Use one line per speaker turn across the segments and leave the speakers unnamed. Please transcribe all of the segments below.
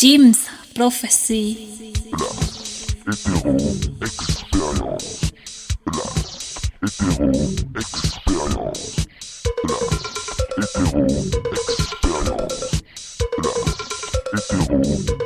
Jim's Prophecy.
Hétéro expérience. La hétéro expérience. La hétéro expérience. La hétéro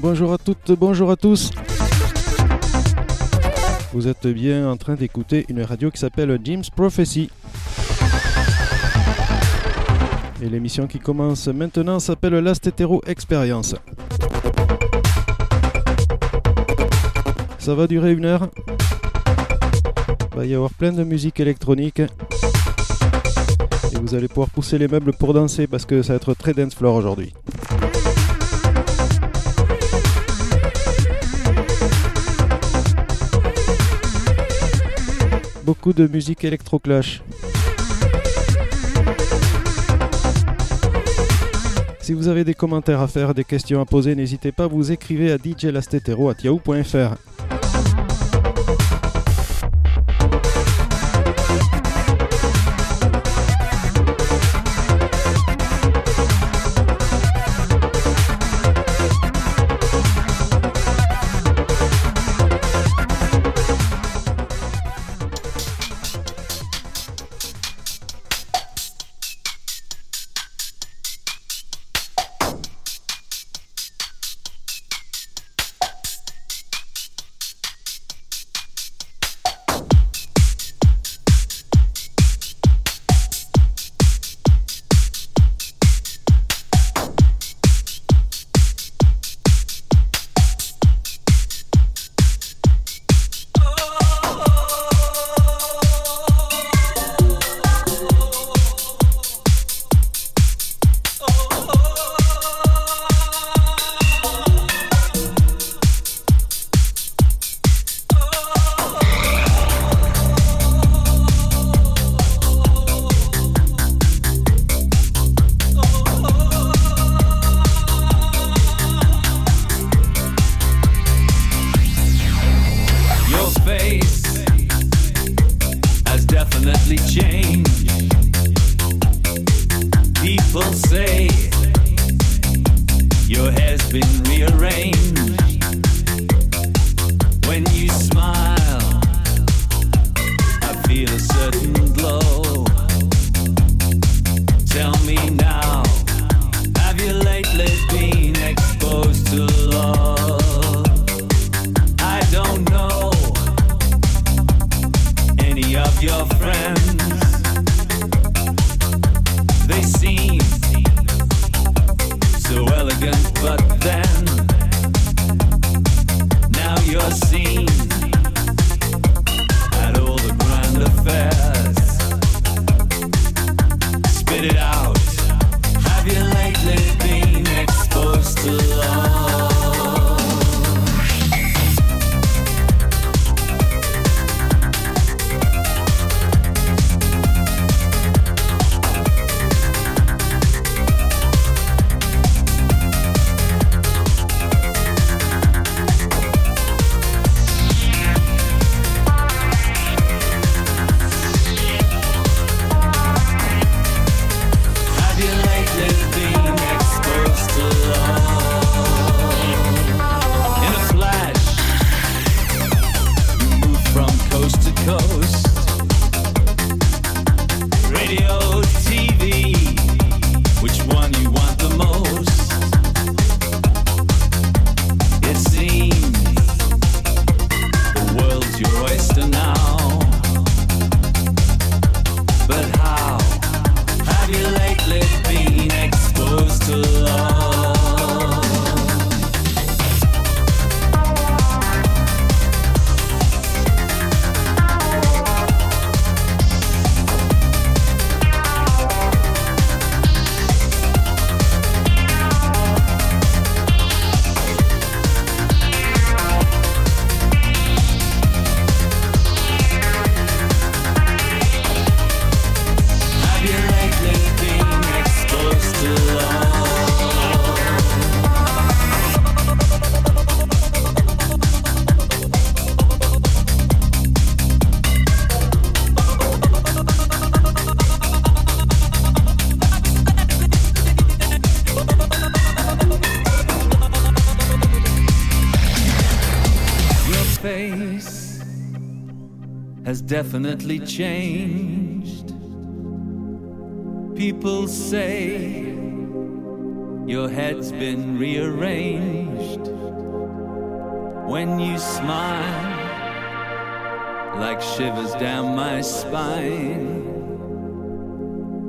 bonjour à toutes, bonjour à tous. Vous êtes bien en train d'écouter une radio qui s'appelle Jim's Prophecy. Et l'émission qui commence maintenant s'appelle Last Hetero Experience. Ça va durer une heure. Il va y avoir plein de musique électronique. Et vous allez pouvoir pousser les meubles pour danser parce que ça va être très dance floor aujourd'hui. Beaucoup de musique électroclash. Si vous avez des commentaires à faire, des questions à poser, n'hésitez pas, vous écrivez à djlastetero.yahoo.fr.
definitely changed. People say your head's been rearranged when you smile like shivers down my spine.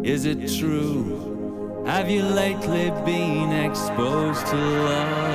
Is it true? Have you lately been exposed to love?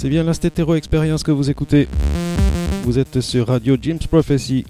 C'est bien la Stétéro Expérience que vous écoutez. Vous êtes sur Radio James Prophecy.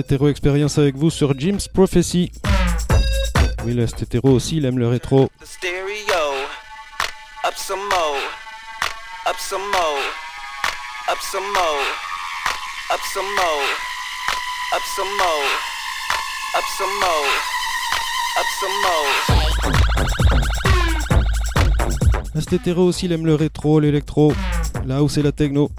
Stétéro Expérience avec vous sur Jim's Prophecy. Oui, le aussi, il aime le rétro.
Up
aussi, il aime le rétro, l'électro, là où c'est la techno.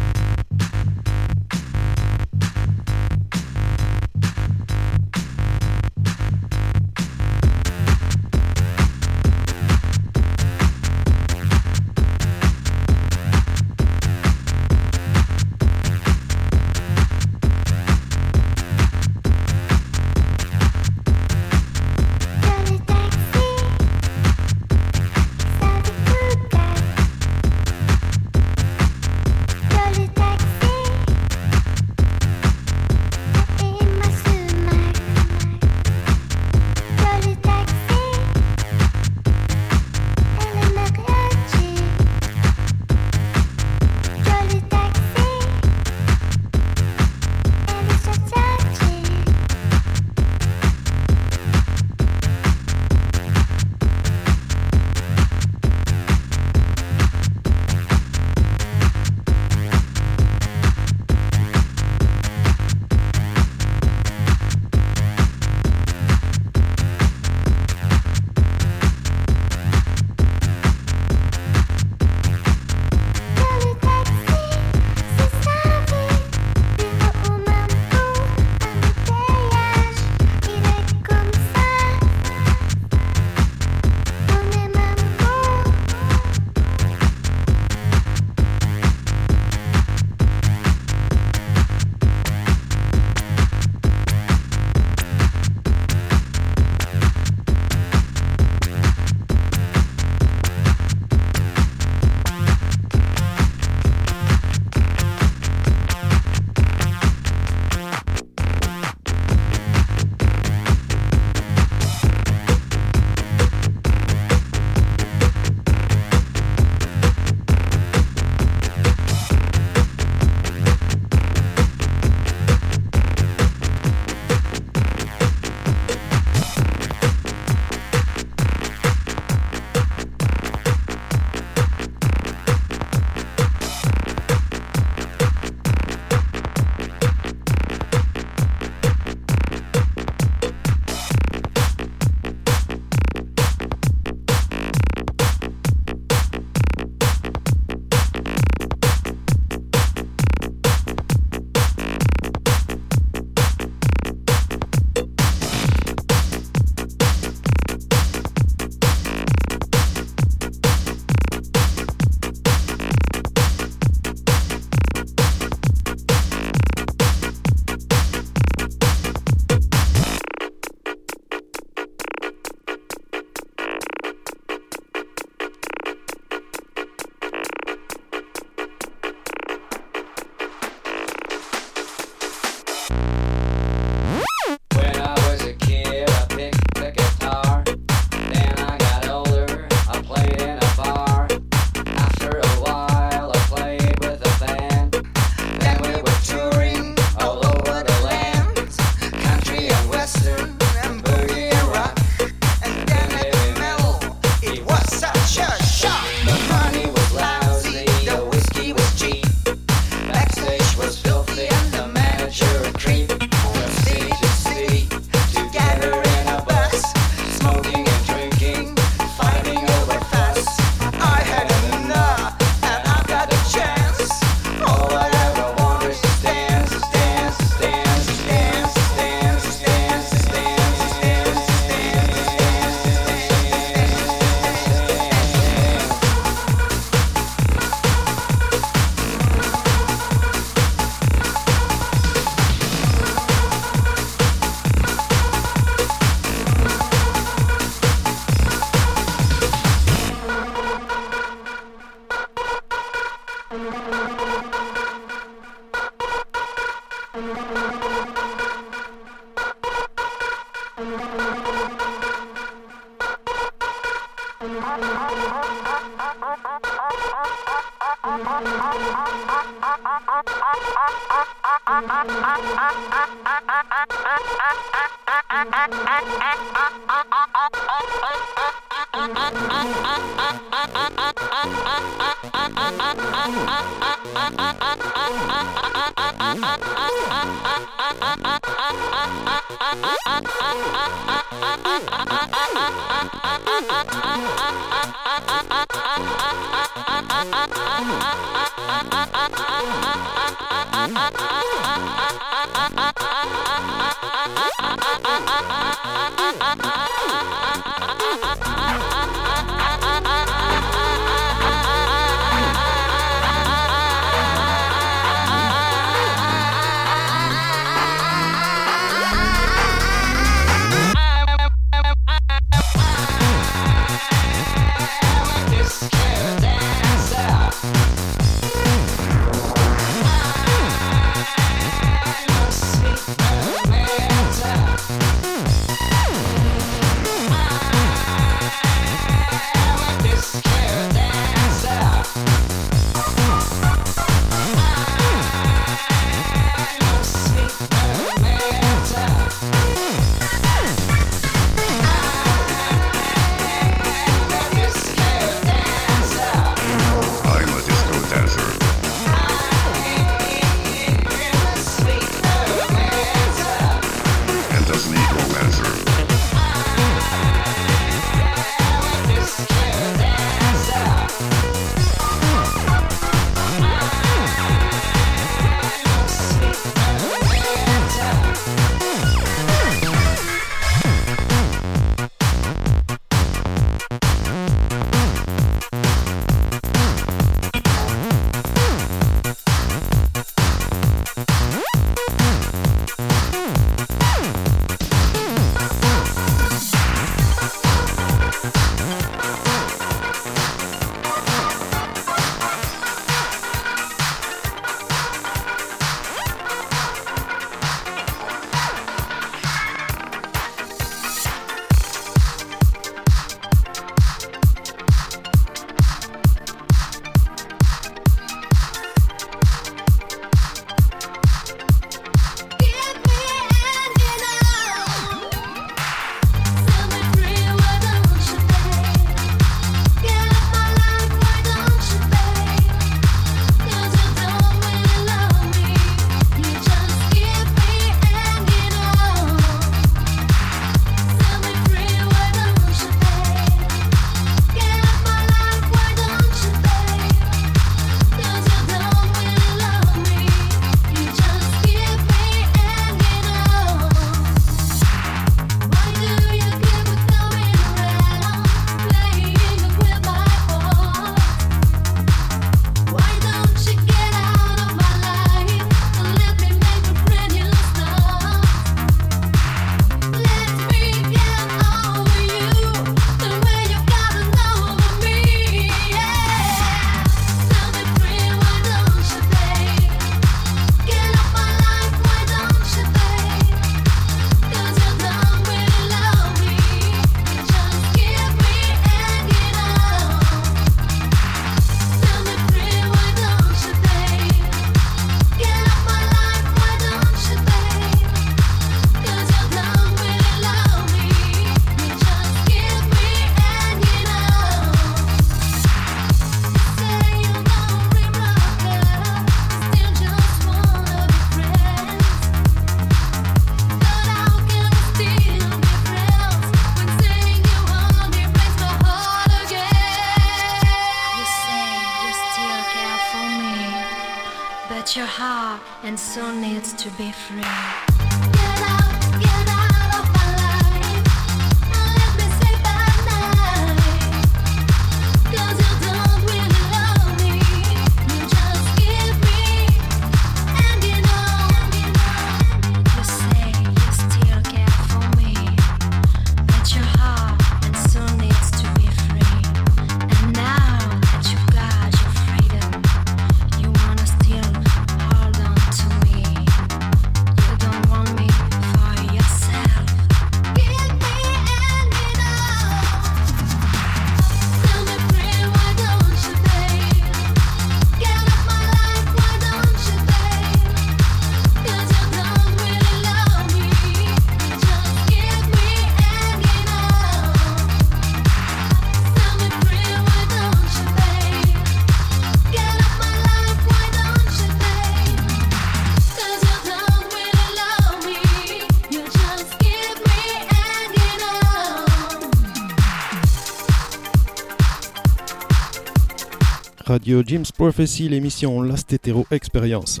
Radio Jim's Prophecy, l'émission Last Hetero Experience.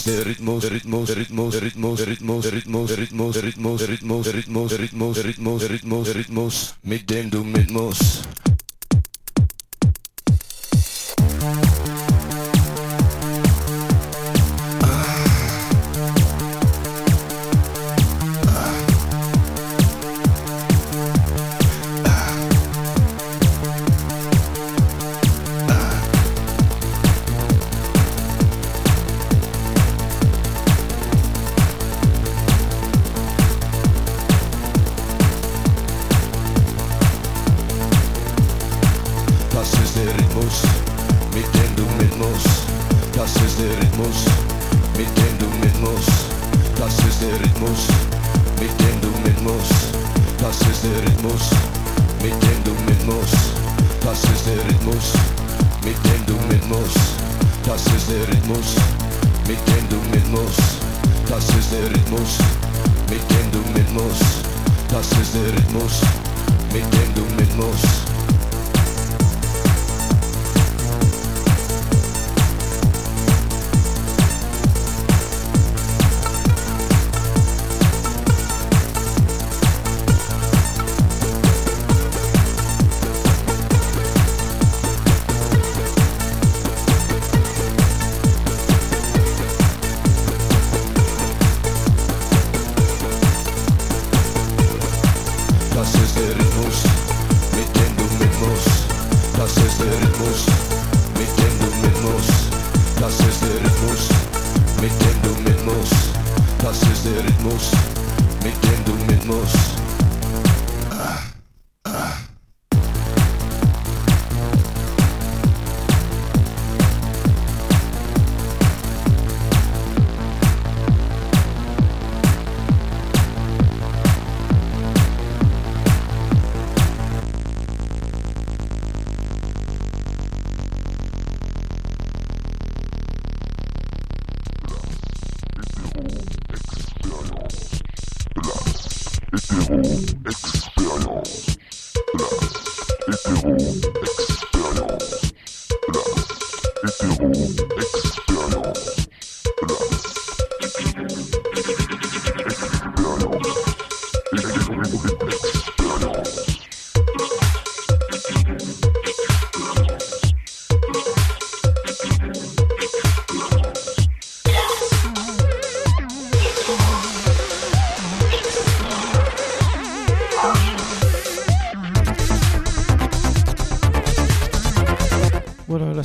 Clases de ritmos, ritmos, ritmos, ritmos, ritmos, ritmos, ritmos, ritmos, ritmos, ritmos, ritmos, ritmos, ritmos, ritmos, metiendo ritmos. Clases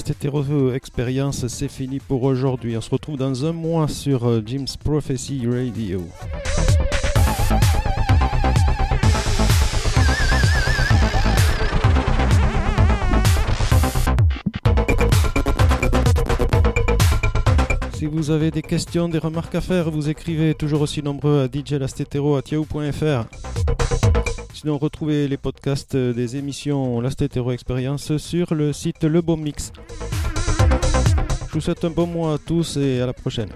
Voilà, la Stétéro Expérience, c'est fini pour aujourd'hui. On se retrouve dans un mois sur euh, Jim's Prophecy Radio. Si vous avez des questions, des remarques à faire, vous écrivez toujours aussi nombreux à djlastetero.yahoo.fr. Sinon, retrouvez les podcasts des émissions Lastetero Experience sur le site Le Mix. Je vous souhaite un bon mois à tous et à la prochaine.